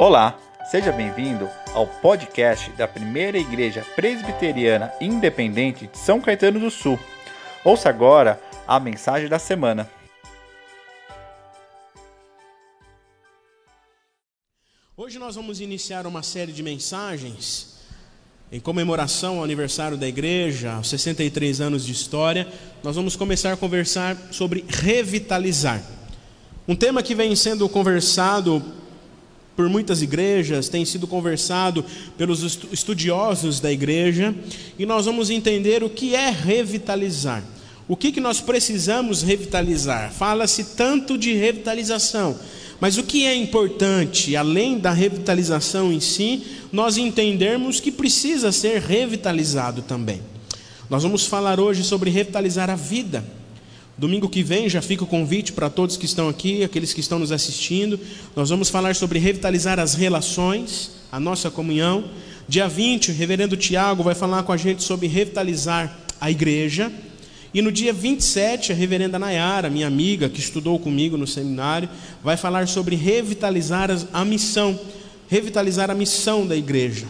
Olá, seja bem-vindo ao podcast da Primeira Igreja Presbiteriana Independente de São Caetano do Sul. Ouça agora a mensagem da semana. Hoje nós vamos iniciar uma série de mensagens em comemoração ao aniversário da igreja, aos 63 anos de história. Nós vamos começar a conversar sobre revitalizar. Um tema que vem sendo conversado por muitas igrejas, tem sido conversado pelos estudiosos da igreja, e nós vamos entender o que é revitalizar. O que, que nós precisamos revitalizar? Fala-se tanto de revitalização, mas o que é importante, além da revitalização em si, nós entendermos que precisa ser revitalizado também. Nós vamos falar hoje sobre revitalizar a vida. Domingo que vem já fica o convite para todos que estão aqui, aqueles que estão nos assistindo. Nós vamos falar sobre revitalizar as relações, a nossa comunhão. Dia 20, o reverendo Tiago vai falar com a gente sobre revitalizar a igreja. E no dia 27, a reverenda Nayara, minha amiga que estudou comigo no seminário, vai falar sobre revitalizar a missão, revitalizar a missão da igreja.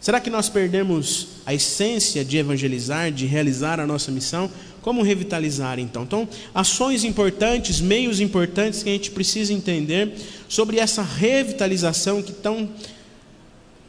Será que nós perdemos a essência de evangelizar, de realizar a nossa missão? Como revitalizar então? Então, ações importantes, meios importantes que a gente precisa entender sobre essa revitalização que tão,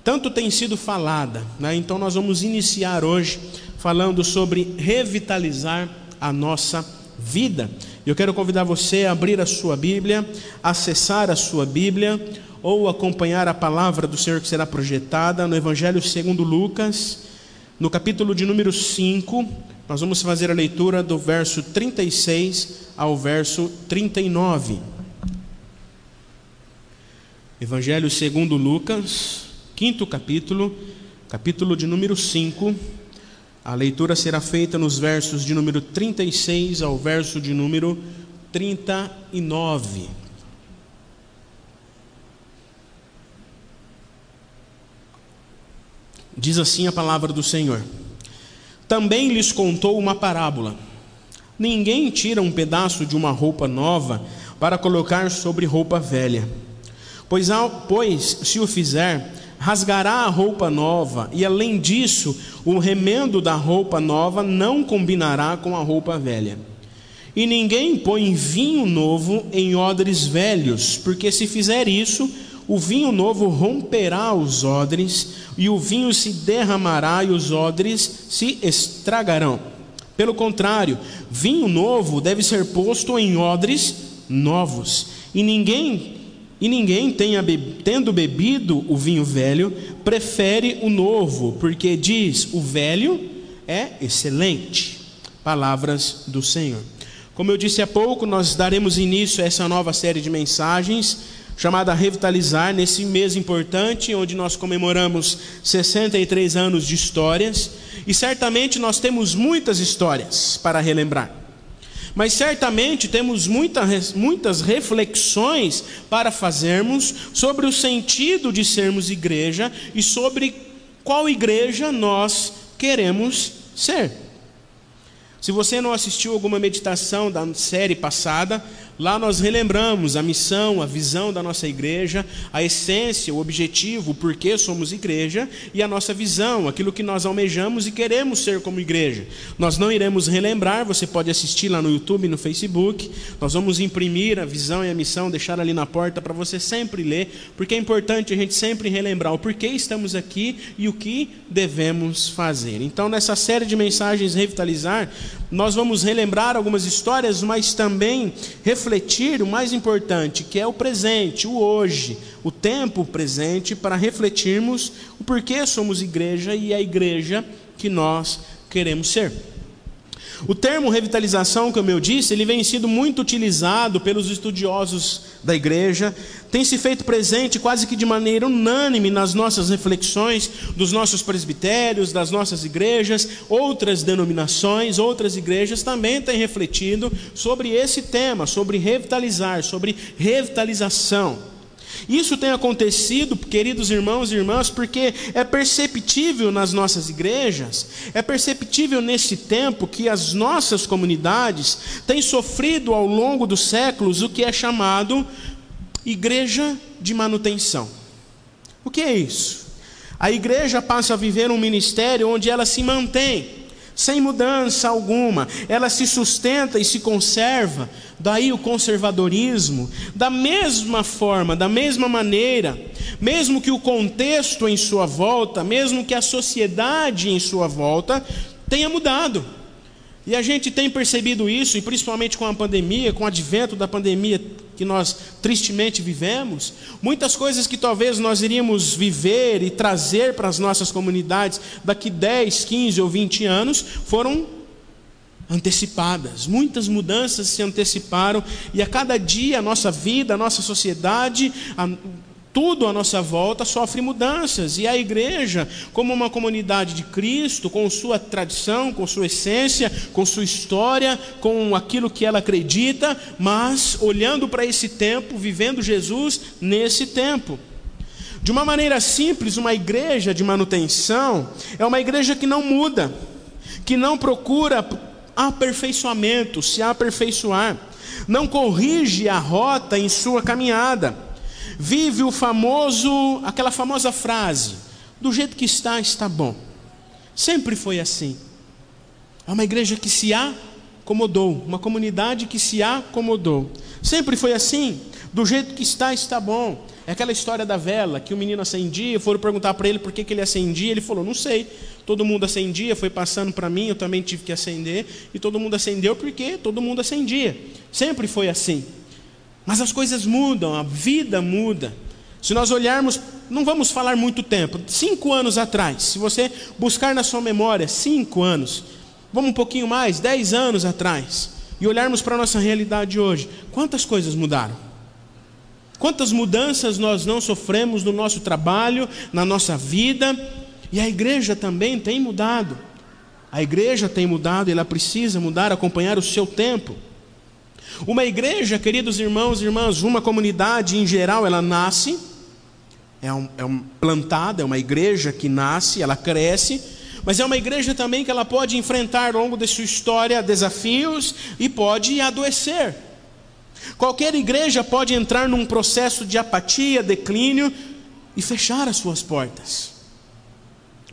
tanto tem sido falada. Né? Então, nós vamos iniciar hoje falando sobre revitalizar a nossa vida. Eu quero convidar você a abrir a sua Bíblia, acessar a sua Bíblia ou acompanhar a palavra do Senhor que será projetada no Evangelho segundo Lucas, no capítulo de número 5, nós vamos fazer a leitura do verso 36 ao verso 39. Evangelho segundo Lucas, quinto capítulo, capítulo de número 5. A leitura será feita nos versos de número 36 ao verso de número 39. Diz assim a palavra do Senhor. Também lhes contou uma parábola. Ninguém tira um pedaço de uma roupa nova para colocar sobre roupa velha. Pois, pois se o fizer, rasgará a roupa nova, e além disso, o remendo da roupa nova não combinará com a roupa velha. E ninguém põe vinho novo em odres velhos, porque se fizer isso, o vinho novo romperá os odres, e o vinho se derramará, e os odres se estragarão. Pelo contrário, vinho novo deve ser posto em odres novos, e ninguém e ninguém tenha tendo bebido o vinho velho, prefere o novo, porque diz: o velho é excelente. Palavras do Senhor. Como eu disse há pouco, nós daremos início a essa nova série de mensagens chamada Revitalizar, nesse mês importante, onde nós comemoramos 63 anos de histórias, e certamente nós temos muitas histórias para relembrar. Mas certamente temos muita, muitas reflexões para fazermos sobre o sentido de sermos igreja e sobre qual igreja nós queremos ser. Se você não assistiu alguma meditação da série passada, Lá nós relembramos a missão, a visão da nossa igreja, a essência, o objetivo, o porquê somos igreja e a nossa visão, aquilo que nós almejamos e queremos ser como igreja. Nós não iremos relembrar, você pode assistir lá no YouTube, no Facebook. Nós vamos imprimir a visão e a missão, deixar ali na porta para você sempre ler, porque é importante a gente sempre relembrar o porquê estamos aqui e o que devemos fazer. Então, nessa série de mensagens Revitalizar, nós vamos relembrar algumas histórias, mas também refletir o mais importante, que é o presente, o hoje, o tempo presente, para refletirmos o porquê somos igreja e a igreja que nós queremos ser. O termo revitalização, como eu disse, ele vem sendo muito utilizado pelos estudiosos da igreja, tem se feito presente quase que de maneira unânime nas nossas reflexões dos nossos presbitérios, das nossas igrejas, outras denominações, outras igrejas também têm refletido sobre esse tema, sobre revitalizar, sobre revitalização. Isso tem acontecido, queridos irmãos e irmãs, porque é perceptível nas nossas igrejas, é perceptível nesse tempo que as nossas comunidades têm sofrido ao longo dos séculos o que é chamado igreja de manutenção. O que é isso? A igreja passa a viver um ministério onde ela se mantém sem mudança alguma, ela se sustenta e se conserva, daí o conservadorismo, da mesma forma, da mesma maneira, mesmo que o contexto em sua volta, mesmo que a sociedade em sua volta tenha mudado. E a gente tem percebido isso, e principalmente com a pandemia, com o advento da pandemia que nós tristemente vivemos, muitas coisas que talvez nós iríamos viver e trazer para as nossas comunidades daqui 10, 15 ou 20 anos foram antecipadas. Muitas mudanças se anteciparam e a cada dia a nossa vida, a nossa sociedade, a tudo à nossa volta sofre mudanças, e a igreja, como uma comunidade de Cristo, com sua tradição, com sua essência, com sua história, com aquilo que ela acredita, mas olhando para esse tempo, vivendo Jesus nesse tempo. De uma maneira simples, uma igreja de manutenção é uma igreja que não muda, que não procura aperfeiçoamento, se aperfeiçoar, não corrige a rota em sua caminhada vive o famoso, aquela famosa frase: do jeito que está, está bom. Sempre foi assim. É uma igreja que se acomodou, uma comunidade que se acomodou. Sempre foi assim. Do jeito que está, está bom. É aquela história da vela que o menino acendia, foram perguntar para ele por que, que ele acendia, ele falou: Não sei. Todo mundo acendia, foi passando para mim, eu também tive que acender, e todo mundo acendeu porque todo mundo acendia. Sempre foi assim. Mas as coisas mudam, a vida muda. Se nós olharmos, não vamos falar muito tempo, cinco anos atrás, se você buscar na sua memória, cinco anos, vamos um pouquinho mais, dez anos atrás, e olharmos para a nossa realidade hoje, quantas coisas mudaram? Quantas mudanças nós não sofremos no nosso trabalho, na nossa vida, e a igreja também tem mudado. A igreja tem mudado ela precisa mudar, acompanhar o seu tempo. Uma igreja, queridos irmãos e irmãs, uma comunidade em geral, ela nasce, é, um, é um, plantada, é uma igreja que nasce, ela cresce, mas é uma igreja também que ela pode enfrentar ao longo de sua história desafios e pode adoecer. Qualquer igreja pode entrar num processo de apatia, declínio e fechar as suas portas,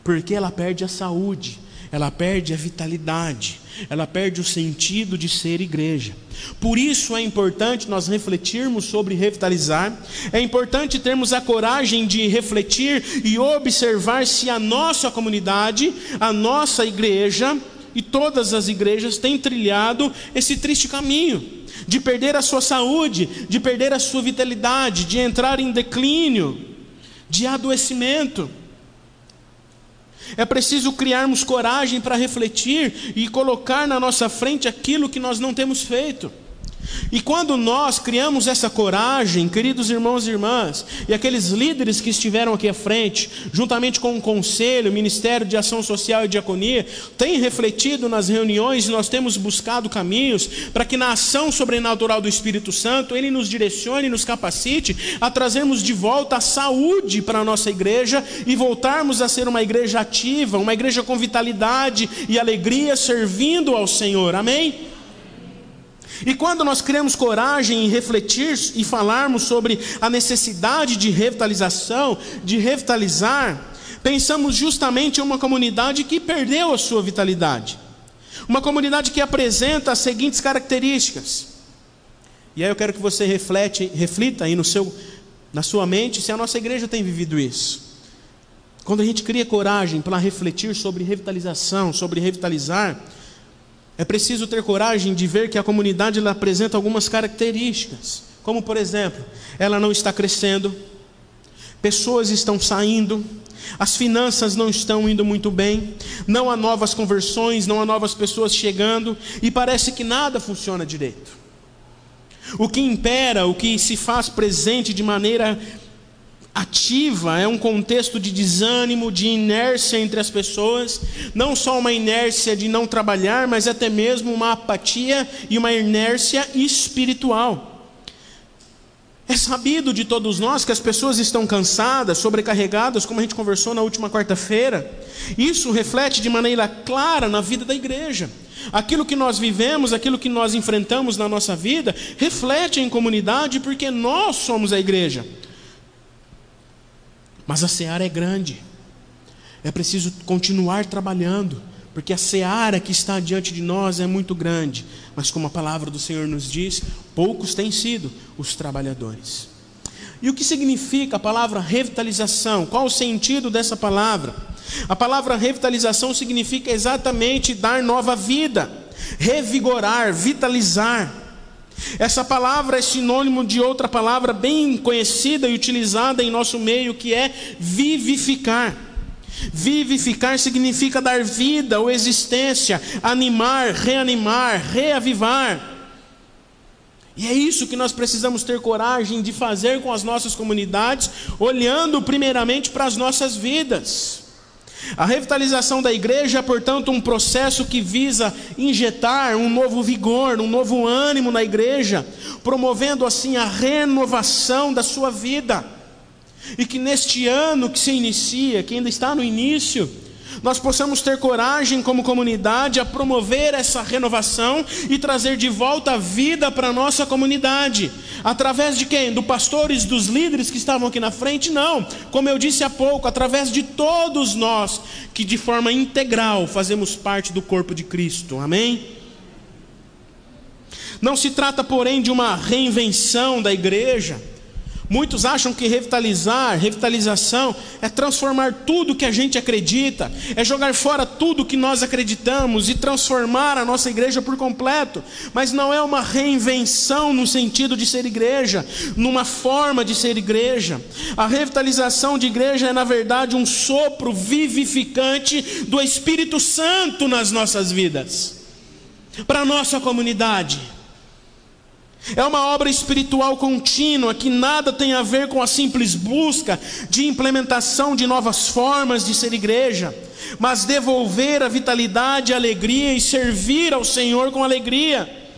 porque ela perde a saúde, ela perde a vitalidade, ela perde o sentido de ser igreja. Por isso é importante nós refletirmos sobre revitalizar, é importante termos a coragem de refletir e observar se a nossa comunidade, a nossa igreja e todas as igrejas têm trilhado esse triste caminho de perder a sua saúde, de perder a sua vitalidade, de entrar em declínio, de adoecimento. É preciso criarmos coragem para refletir e colocar na nossa frente aquilo que nós não temos feito. E quando nós criamos essa coragem, queridos irmãos e irmãs, e aqueles líderes que estiveram aqui à frente, juntamente com o conselho, Ministério de Ação Social e Diaconia, têm refletido nas reuniões e nós temos buscado caminhos para que na ação sobrenatural do Espírito Santo ele nos direcione e nos capacite a trazermos de volta a saúde para a nossa igreja e voltarmos a ser uma igreja ativa, uma igreja com vitalidade e alegria servindo ao Senhor. Amém? E quando nós criamos coragem em refletir e falarmos sobre a necessidade de revitalização, de revitalizar, pensamos justamente em uma comunidade que perdeu a sua vitalidade. Uma comunidade que apresenta as seguintes características. E aí eu quero que você reflete, reflita aí no seu, na sua mente se a nossa igreja tem vivido isso. Quando a gente cria coragem para refletir sobre revitalização, sobre revitalizar, é preciso ter coragem de ver que a comunidade ela apresenta algumas características, como por exemplo, ela não está crescendo, pessoas estão saindo, as finanças não estão indo muito bem, não há novas conversões, não há novas pessoas chegando e parece que nada funciona direito. O que impera, o que se faz presente de maneira ativa, é um contexto de desânimo, de inércia entre as pessoas, não só uma inércia de não trabalhar, mas até mesmo uma apatia e uma inércia espiritual. É sabido de todos nós que as pessoas estão cansadas, sobrecarregadas, como a gente conversou na última quarta-feira. Isso reflete de maneira clara na vida da igreja. Aquilo que nós vivemos, aquilo que nós enfrentamos na nossa vida, reflete em comunidade porque nós somos a igreja. Mas a seara é grande. É preciso continuar trabalhando, porque a seara que está diante de nós é muito grande. Mas como a palavra do Senhor nos diz, poucos têm sido os trabalhadores. E o que significa a palavra revitalização? Qual o sentido dessa palavra? A palavra revitalização significa exatamente dar nova vida, revigorar, vitalizar. Essa palavra é sinônimo de outra palavra bem conhecida e utilizada em nosso meio, que é vivificar. Vivificar significa dar vida ou existência, animar, reanimar, reavivar. E é isso que nós precisamos ter coragem de fazer com as nossas comunidades, olhando primeiramente para as nossas vidas. A revitalização da igreja é, portanto, um processo que visa injetar um novo vigor, um novo ânimo na igreja, promovendo assim a renovação da sua vida. E que neste ano que se inicia, que ainda está no início, nós possamos ter coragem como comunidade a promover essa renovação e trazer de volta a vida para a nossa comunidade. Através de quem? Do pastores, dos líderes que estavam aqui na frente? Não. Como eu disse há pouco, através de todos nós que de forma integral fazemos parte do corpo de Cristo. Amém? Não se trata, porém, de uma reinvenção da igreja Muitos acham que revitalizar, revitalização, é transformar tudo que a gente acredita, é jogar fora tudo que nós acreditamos e transformar a nossa igreja por completo. Mas não é uma reinvenção no sentido de ser igreja, numa forma de ser igreja. A revitalização de igreja é, na verdade, um sopro vivificante do Espírito Santo nas nossas vidas, para a nossa comunidade. É uma obra espiritual contínua que nada tem a ver com a simples busca de implementação de novas formas de ser igreja, mas devolver a vitalidade, a alegria e servir ao Senhor com alegria.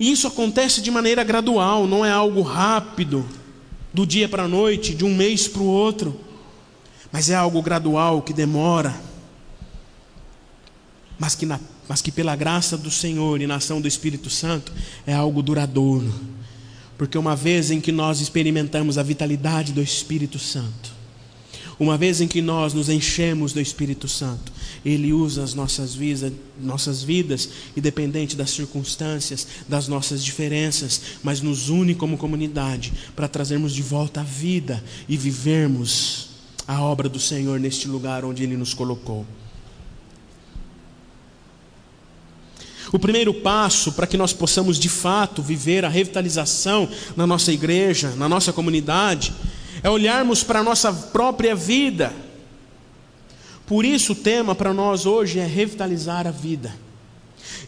E isso acontece de maneira gradual, não é algo rápido, do dia para a noite, de um mês para o outro, mas é algo gradual que demora, mas que na mas que pela graça do Senhor e na ação do Espírito Santo é algo duradouro. Porque uma vez em que nós experimentamos a vitalidade do Espírito Santo, uma vez em que nós nos enchemos do Espírito Santo, Ele usa as nossas vidas, nossas vidas, independente das circunstâncias, das nossas diferenças, mas nos une como comunidade para trazermos de volta a vida e vivermos a obra do Senhor neste lugar onde Ele nos colocou. O primeiro passo para que nós possamos de fato viver a revitalização na nossa igreja, na nossa comunidade, é olharmos para a nossa própria vida. Por isso, o tema para nós hoje é revitalizar a vida.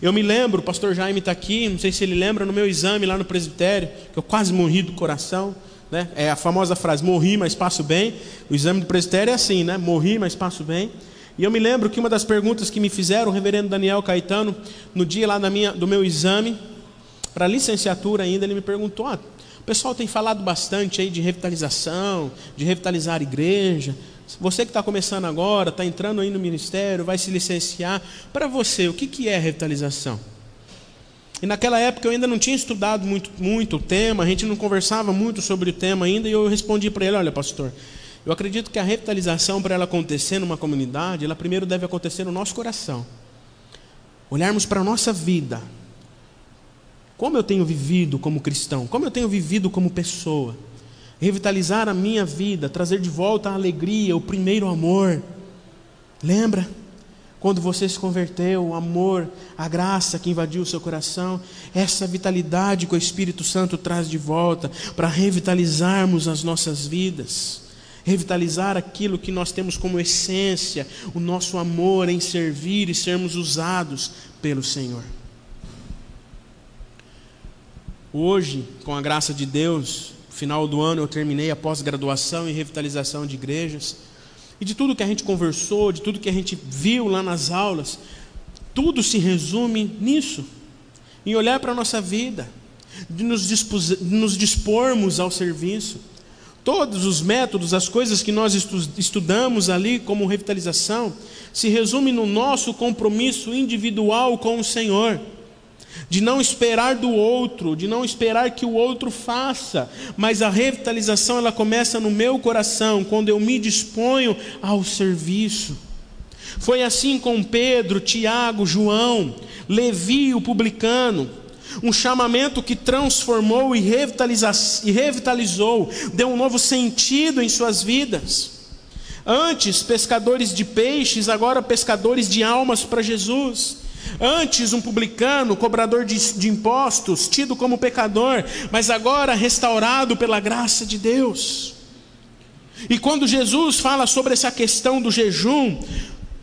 Eu me lembro, o pastor Jaime está aqui, não sei se ele lembra, no meu exame lá no presbitério, que eu quase morri do coração. Né? É a famosa frase: morri, mas passo bem. O exame do presbitério é assim, né? Morri, mas passo bem. E eu me lembro que uma das perguntas que me fizeram, o reverendo Daniel Caetano, no dia lá minha, do meu exame, para licenciatura ainda, ele me perguntou: ah, o pessoal tem falado bastante aí de revitalização, de revitalizar a igreja. Você que está começando agora, está entrando aí no ministério, vai se licenciar. Para você, o que, que é revitalização? E naquela época eu ainda não tinha estudado muito, muito o tema, a gente não conversava muito sobre o tema ainda, e eu respondi para ele: olha, pastor, eu acredito que a revitalização, para ela acontecer numa comunidade, ela primeiro deve acontecer no nosso coração. Olharmos para a nossa vida. Como eu tenho vivido como cristão? Como eu tenho vivido como pessoa? Revitalizar a minha vida, trazer de volta a alegria, o primeiro amor. Lembra? Quando você se converteu, o amor, a graça que invadiu o seu coração, essa vitalidade que o Espírito Santo traz de volta para revitalizarmos as nossas vidas revitalizar aquilo que nós temos como essência, o nosso amor em servir e sermos usados pelo Senhor. Hoje, com a graça de Deus, final do ano eu terminei a pós-graduação em revitalização de igrejas. E de tudo que a gente conversou, de tudo que a gente viu lá nas aulas, tudo se resume nisso, em olhar para a nossa vida, de nos, nos dispormos ao serviço Todos os métodos, as coisas que nós estudamos ali como revitalização, se resume no nosso compromisso individual com o Senhor. de não esperar do outro, de não esperar que o outro faça, mas a revitalização ela começa no meu coração, quando eu me disponho ao serviço. Foi assim com Pedro, Tiago, João, Levi, o publicano. Um chamamento que transformou e, e revitalizou, deu um novo sentido em suas vidas. Antes, pescadores de peixes, agora pescadores de almas para Jesus. Antes, um publicano, cobrador de, de, impostos, tido como pecador, mas agora restaurado pela graça de Deus. E quando Jesus fala sobre essa questão do jejum,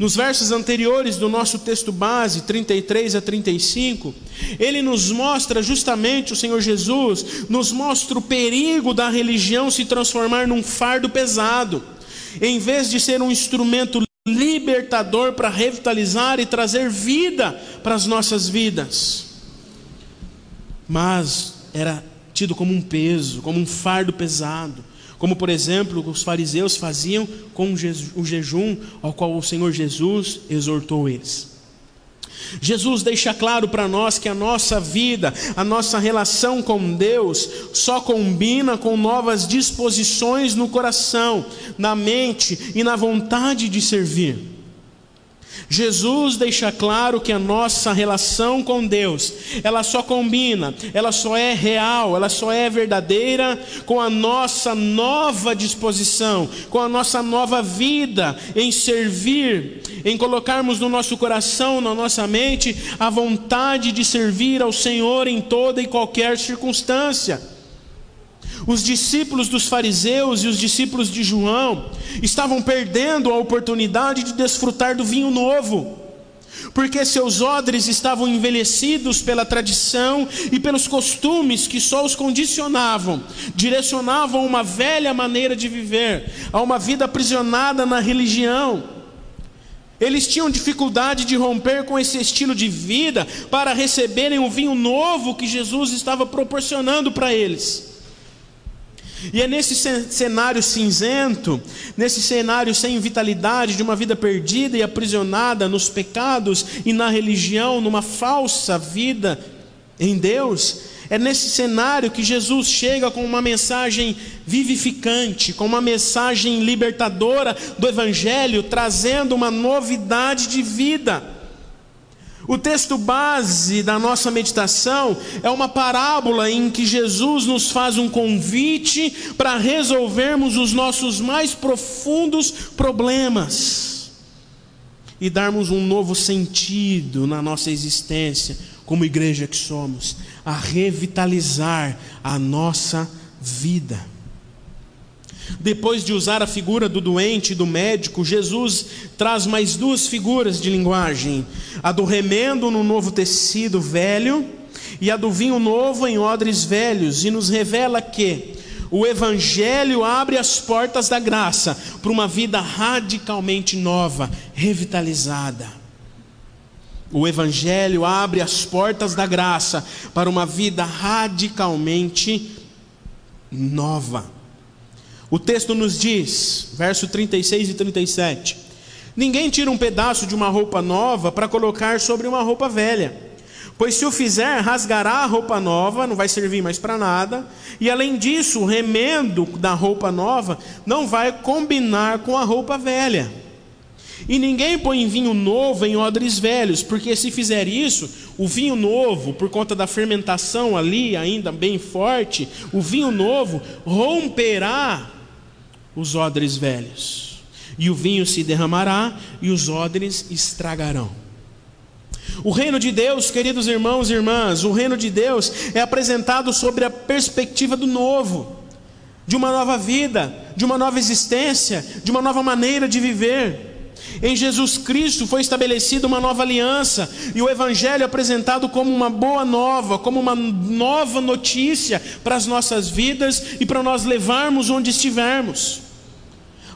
nos versos anteriores do nosso texto base, 33 a 35, ele nos mostra justamente, o Senhor Jesus, nos mostra o perigo da religião se transformar num fardo pesado, em vez de ser um instrumento libertador para revitalizar e trazer vida para as nossas vidas. Mas era tido como um peso, como um fardo pesado como por exemplo os fariseus faziam com o jejum ao qual o Senhor Jesus exortou eles. Jesus deixa claro para nós que a nossa vida, a nossa relação com Deus, só combina com novas disposições no coração, na mente e na vontade de servir. Jesus deixa claro que a nossa relação com Deus, ela só combina, ela só é real, ela só é verdadeira com a nossa nova disposição, com a nossa nova vida em servir, em colocarmos no nosso coração, na nossa mente, a vontade de servir ao Senhor em toda e qualquer circunstância. Os discípulos dos fariseus e os discípulos de João estavam perdendo a oportunidade de desfrutar do vinho novo, porque seus odres estavam envelhecidos pela tradição e pelos costumes que só os condicionavam, direcionavam uma velha maneira de viver, a uma vida aprisionada na religião. Eles tinham dificuldade de romper com esse estilo de vida para receberem o vinho novo que Jesus estava proporcionando para eles. E é nesse cenário cinzento, nesse cenário sem vitalidade, de uma vida perdida e aprisionada nos pecados e na religião, numa falsa vida em Deus, é nesse cenário que Jesus chega com uma mensagem vivificante, com uma mensagem libertadora do Evangelho, trazendo uma novidade de vida. O texto base da nossa meditação é uma parábola em que Jesus nos faz um convite para resolvermos os nossos mais profundos problemas e darmos um novo sentido na nossa existência, como igreja que somos, a revitalizar a nossa vida. Depois de usar a figura do doente e do médico, Jesus traz mais duas figuras de linguagem: a do remendo no novo tecido velho e a do vinho novo em odres velhos, e nos revela que o Evangelho abre as portas da graça para uma vida radicalmente nova, revitalizada. O Evangelho abre as portas da graça para uma vida radicalmente nova. O texto nos diz, verso 36 e 37, Ninguém tira um pedaço de uma roupa nova para colocar sobre uma roupa velha. Pois se o fizer, rasgará a roupa nova, não vai servir mais para nada, e além disso, o remendo da roupa nova não vai combinar com a roupa velha. E ninguém põe vinho novo em odres velhos, porque se fizer isso, o vinho novo, por conta da fermentação ali ainda bem forte, o vinho novo romperá os odres velhos, e o vinho se derramará, e os odres estragarão. O reino de Deus, queridos irmãos e irmãs, o reino de Deus é apresentado sobre a perspectiva do novo, de uma nova vida, de uma nova existência, de uma nova maneira de viver. Em Jesus Cristo foi estabelecida uma nova aliança e o Evangelho é apresentado como uma boa nova, como uma nova notícia para as nossas vidas e para nós levarmos onde estivermos.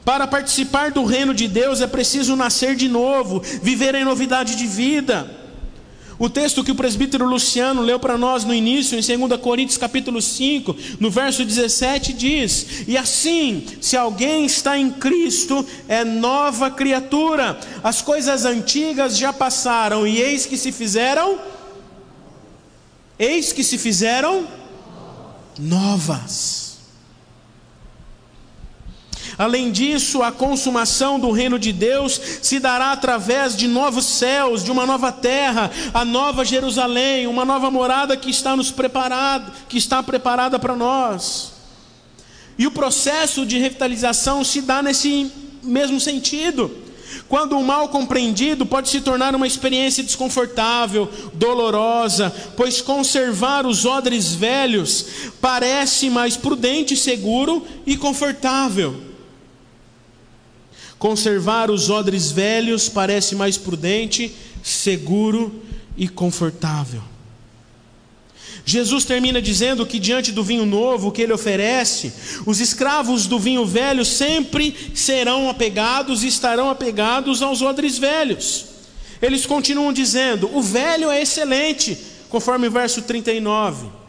Para participar do reino de Deus é preciso nascer de novo, viver em novidade de vida. O texto que o presbítero Luciano leu para nós no início, em 2 Coríntios capítulo 5, no verso 17, diz: E assim, se alguém está em Cristo, é nova criatura, as coisas antigas já passaram, e eis que se fizeram eis que se fizeram novas. Além disso, a consumação do reino de Deus se dará através de novos céus, de uma nova terra, a nova Jerusalém, uma nova morada que está nos preparada, que está preparada para nós. E o processo de revitalização se dá nesse mesmo sentido. Quando o mal compreendido pode se tornar uma experiência desconfortável, dolorosa, pois conservar os odres velhos parece mais prudente, seguro e confortável. Conservar os odres velhos parece mais prudente, seguro e confortável. Jesus termina dizendo que diante do vinho novo que ele oferece, os escravos do vinho velho sempre serão apegados e estarão apegados aos odres velhos. Eles continuam dizendo: o velho é excelente, conforme o verso 39.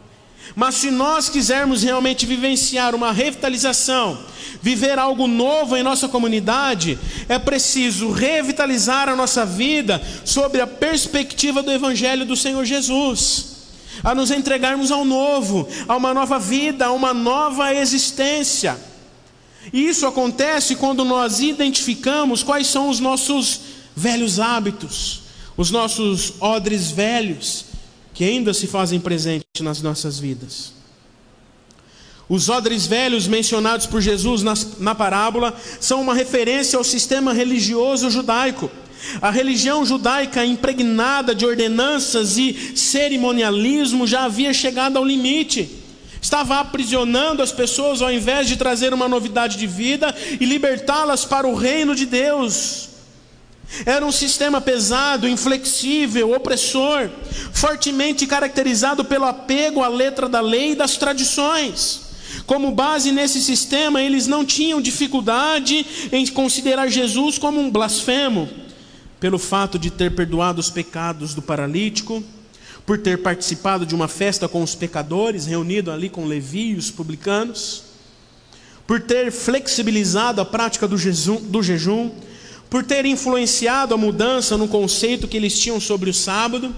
Mas se nós quisermos realmente vivenciar uma revitalização, viver algo novo em nossa comunidade, é preciso revitalizar a nossa vida sob a perspectiva do Evangelho do Senhor Jesus a nos entregarmos ao novo, a uma nova vida, a uma nova existência. E isso acontece quando nós identificamos quais são os nossos velhos hábitos, os nossos odres velhos, que ainda se fazem presente nas nossas vidas. Os odres velhos mencionados por Jesus na, na parábola são uma referência ao sistema religioso judaico a religião judaica, impregnada de ordenanças e cerimonialismo, já havia chegado ao limite. Estava aprisionando as pessoas ao invés de trazer uma novidade de vida e libertá-las para o reino de Deus. Era um sistema pesado, inflexível, opressor, fortemente caracterizado pelo apego à letra da lei e das tradições. Como base nesse sistema, eles não tinham dificuldade em considerar Jesus como um blasfemo pelo fato de ter perdoado os pecados do paralítico, por ter participado de uma festa com os pecadores, reunido ali com Levi e os publicanos, por ter flexibilizado a prática do do jejum, por ter influenciado a mudança no conceito que eles tinham sobre o sábado,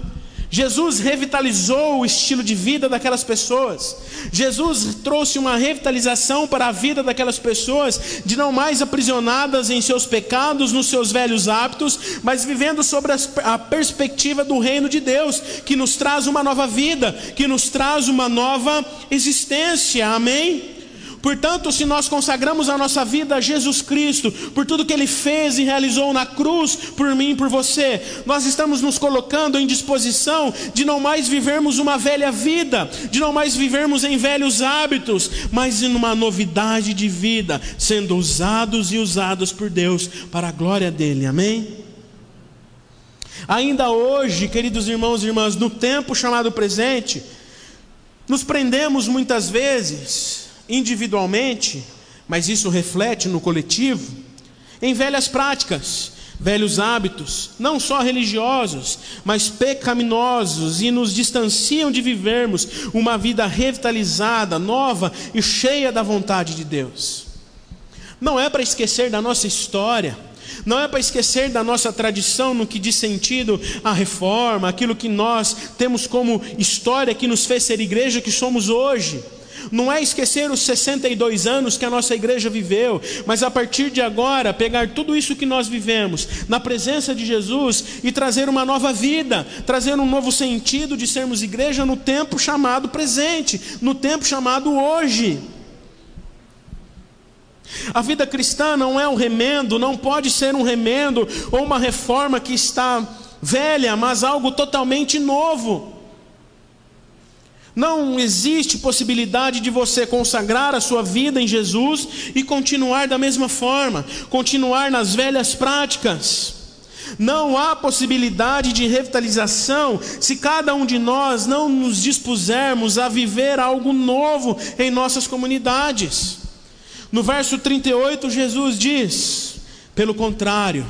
Jesus revitalizou o estilo de vida daquelas pessoas. Jesus trouxe uma revitalização para a vida daquelas pessoas, de não mais aprisionadas em seus pecados, nos seus velhos hábitos, mas vivendo sobre a perspectiva do reino de Deus, que nos traz uma nova vida, que nos traz uma nova existência. Amém? Portanto, se nós consagramos a nossa vida a Jesus Cristo, por tudo que Ele fez e realizou na cruz, por mim e por você, nós estamos nos colocando em disposição de não mais vivermos uma velha vida, de não mais vivermos em velhos hábitos, mas em uma novidade de vida, sendo usados e usados por Deus para a glória dEle, amém? Ainda hoje, queridos irmãos e irmãs, no tempo chamado presente, nos prendemos muitas vezes individualmente, mas isso reflete no coletivo, em velhas práticas, velhos hábitos, não só religiosos, mas pecaminosos e nos distanciam de vivermos uma vida revitalizada, nova e cheia da vontade de Deus. Não é para esquecer da nossa história, não é para esquecer da nossa tradição no que diz sentido à reforma, aquilo que nós temos como história que nos fez ser igreja que somos hoje não é esquecer os 62 anos que a nossa igreja viveu, mas a partir de agora pegar tudo isso que nós vivemos na presença de Jesus e trazer uma nova vida, trazer um novo sentido de sermos igreja no tempo chamado presente, no tempo chamado hoje. A vida cristã não é um remendo, não pode ser um remendo ou uma reforma que está velha, mas algo totalmente novo. Não existe possibilidade de você consagrar a sua vida em Jesus e continuar da mesma forma, continuar nas velhas práticas. Não há possibilidade de revitalização se cada um de nós não nos dispusermos a viver algo novo em nossas comunidades. No verso 38, Jesus diz: pelo contrário,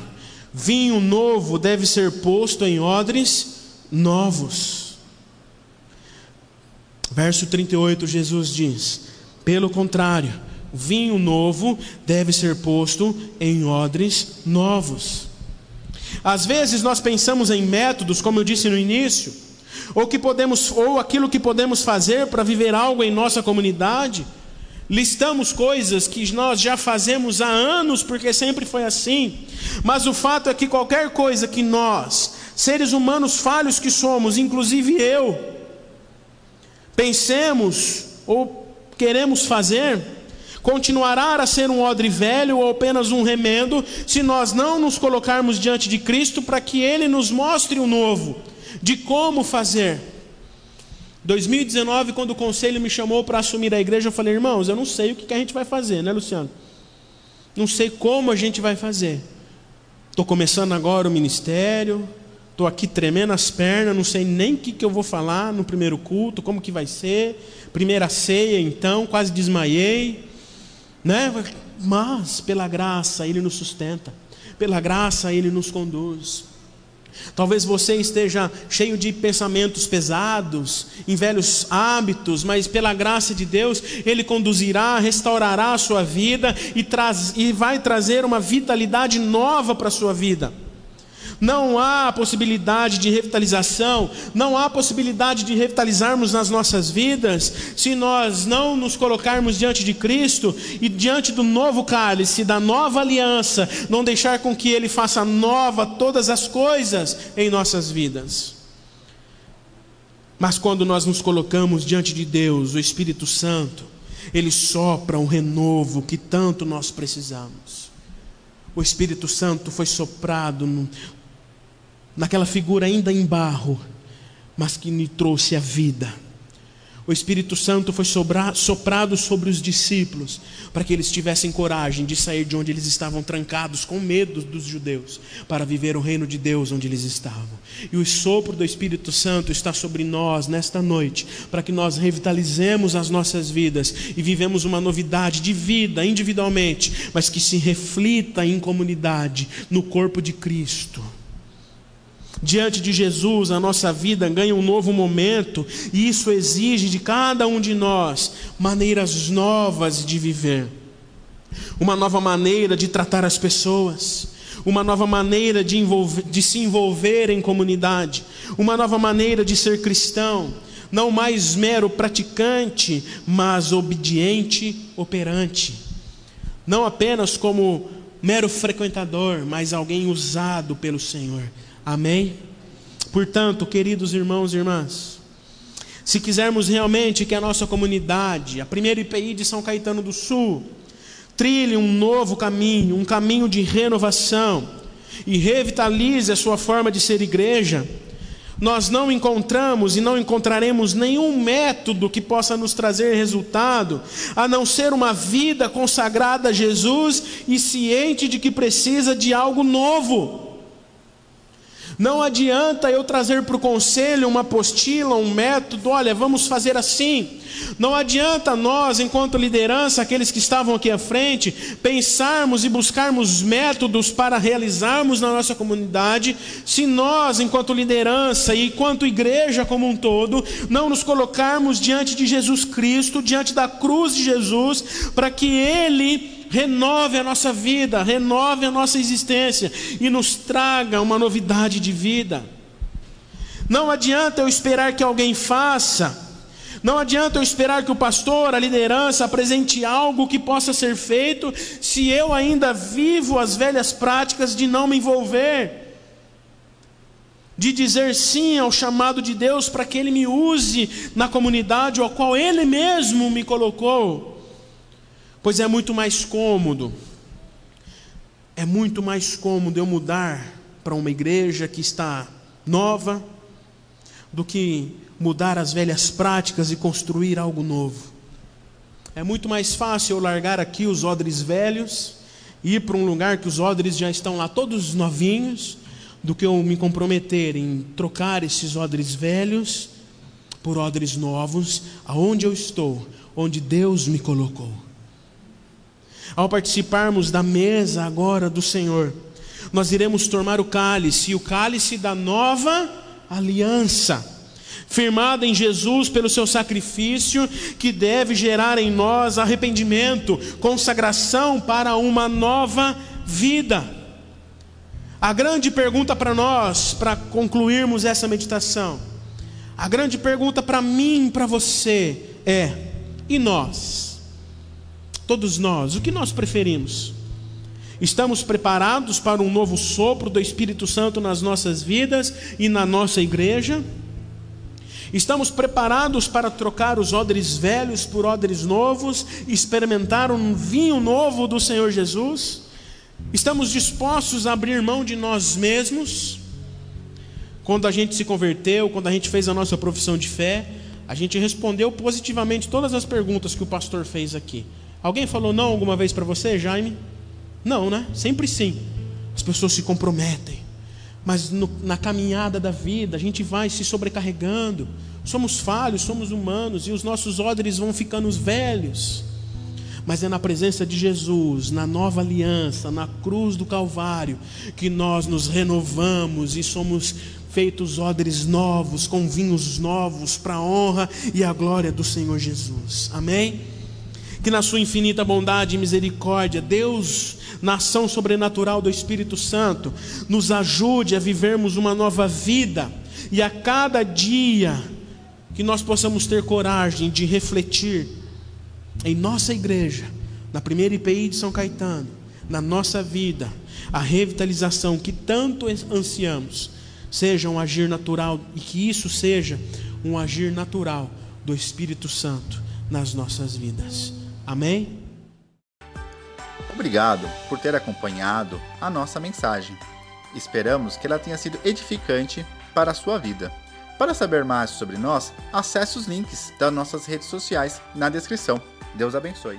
vinho novo deve ser posto em odres novos. Verso 38, Jesus diz: Pelo contrário, vinho novo deve ser posto em odres novos. Às vezes nós pensamos em métodos, como eu disse no início, ou que podemos ou aquilo que podemos fazer para viver algo em nossa comunidade. Listamos coisas que nós já fazemos há anos, porque sempre foi assim. Mas o fato é que qualquer coisa que nós, seres humanos falhos que somos, inclusive eu, pensemos ou queremos fazer, continuará a ser um odre velho ou apenas um remendo, se nós não nos colocarmos diante de Cristo para que Ele nos mostre o novo, de como fazer. 2019, quando o conselho me chamou para assumir a igreja, eu falei, irmãos, eu não sei o que a gente vai fazer, né, Luciano? Não sei como a gente vai fazer. Estou começando agora o ministério, estou aqui tremendo as pernas, não sei nem o que, que eu vou falar no primeiro culto, como que vai ser. Primeira ceia, então, quase desmaiei. Né? Mas, pela graça, Ele nos sustenta, pela graça, Ele nos conduz. Talvez você esteja cheio de pensamentos pesados, em velhos hábitos, mas pela graça de Deus, Ele conduzirá, restaurará a sua vida e, traz, e vai trazer uma vitalidade nova para a sua vida. Não há possibilidade de revitalização, não há possibilidade de revitalizarmos nas nossas vidas se nós não nos colocarmos diante de Cristo e diante do novo cálice, da nova aliança, não deixar com que Ele faça nova todas as coisas em nossas vidas. Mas quando nós nos colocamos diante de Deus, o Espírito Santo, Ele sopra um renovo que tanto nós precisamos. O Espírito Santo foi soprado naquela figura ainda em barro, mas que me trouxe a vida. O Espírito Santo foi soprado sobre os discípulos, para que eles tivessem coragem de sair de onde eles estavam trancados, com medo dos judeus, para viver o reino de Deus onde eles estavam. E o sopro do Espírito Santo está sobre nós nesta noite, para que nós revitalizemos as nossas vidas e vivemos uma novidade de vida individualmente, mas que se reflita em comunidade, no corpo de Cristo. Diante de Jesus, a nossa vida ganha um novo momento, e isso exige de cada um de nós maneiras novas de viver, uma nova maneira de tratar as pessoas, uma nova maneira de, envolver, de se envolver em comunidade, uma nova maneira de ser cristão, não mais mero praticante, mas obediente, operante, não apenas como mero frequentador, mas alguém usado pelo Senhor. Amém? Portanto, queridos irmãos e irmãs, se quisermos realmente que a nossa comunidade, a primeira IPI de São Caetano do Sul, trilhe um novo caminho, um caminho de renovação e revitalize a sua forma de ser igreja, nós não encontramos e não encontraremos nenhum método que possa nos trazer resultado, a não ser uma vida consagrada a Jesus e ciente de que precisa de algo novo. Não adianta eu trazer para o conselho uma apostila, um método, olha, vamos fazer assim. Não adianta nós, enquanto liderança, aqueles que estavam aqui à frente, pensarmos e buscarmos métodos para realizarmos na nossa comunidade, se nós, enquanto liderança e enquanto igreja como um todo, não nos colocarmos diante de Jesus Cristo, diante da cruz de Jesus, para que Ele renove a nossa vida, renove a nossa existência e nos traga uma novidade de vida. Não adianta eu esperar que alguém faça, não adianta eu esperar que o pastor, a liderança, apresente algo que possa ser feito, se eu ainda vivo as velhas práticas de não me envolver, de dizer sim ao chamado de Deus para que Ele me use na comunidade ao qual Ele mesmo me colocou. Pois é muito mais cômodo, é muito mais cômodo eu mudar para uma igreja que está nova, do que mudar as velhas práticas e construir algo novo. É muito mais fácil eu largar aqui os odres velhos ir para um lugar que os odres já estão lá todos novinhos, do que eu me comprometer em trocar esses odres velhos por odres novos, aonde eu estou, onde Deus me colocou ao participarmos da mesa agora do Senhor, nós iremos tomar o cálice, o cálice da nova aliança, firmada em Jesus pelo seu sacrifício, que deve gerar em nós arrependimento, consagração para uma nova vida. A grande pergunta para nós, para concluirmos essa meditação: A grande pergunta para mim para você é: e nós? Todos nós, o que nós preferimos? Estamos preparados para um novo sopro do Espírito Santo nas nossas vidas e na nossa igreja? Estamos preparados para trocar os odres velhos por odres novos, experimentar um vinho novo do Senhor Jesus? Estamos dispostos a abrir mão de nós mesmos? Quando a gente se converteu, quando a gente fez a nossa profissão de fé, a gente respondeu positivamente todas as perguntas que o pastor fez aqui. Alguém falou não alguma vez para você, Jaime? Não, né? Sempre sim. As pessoas se comprometem. Mas no, na caminhada da vida, a gente vai se sobrecarregando. Somos falhos, somos humanos e os nossos odres vão ficando velhos. Mas é na presença de Jesus, na nova aliança, na cruz do Calvário, que nós nos renovamos e somos feitos odres novos, com vinhos novos, para a honra e a glória do Senhor Jesus. Amém? Que na Sua infinita bondade e misericórdia, Deus na ação sobrenatural do Espírito Santo, nos ajude a vivermos uma nova vida e a cada dia que nós possamos ter coragem de refletir em nossa igreja, na primeira IPI de São Caetano, na nossa vida, a revitalização que tanto ansiamos, seja um agir natural e que isso seja um agir natural do Espírito Santo nas nossas vidas. Amém? Obrigado por ter acompanhado a nossa mensagem. Esperamos que ela tenha sido edificante para a sua vida. Para saber mais sobre nós, acesse os links das nossas redes sociais na descrição. Deus abençoe.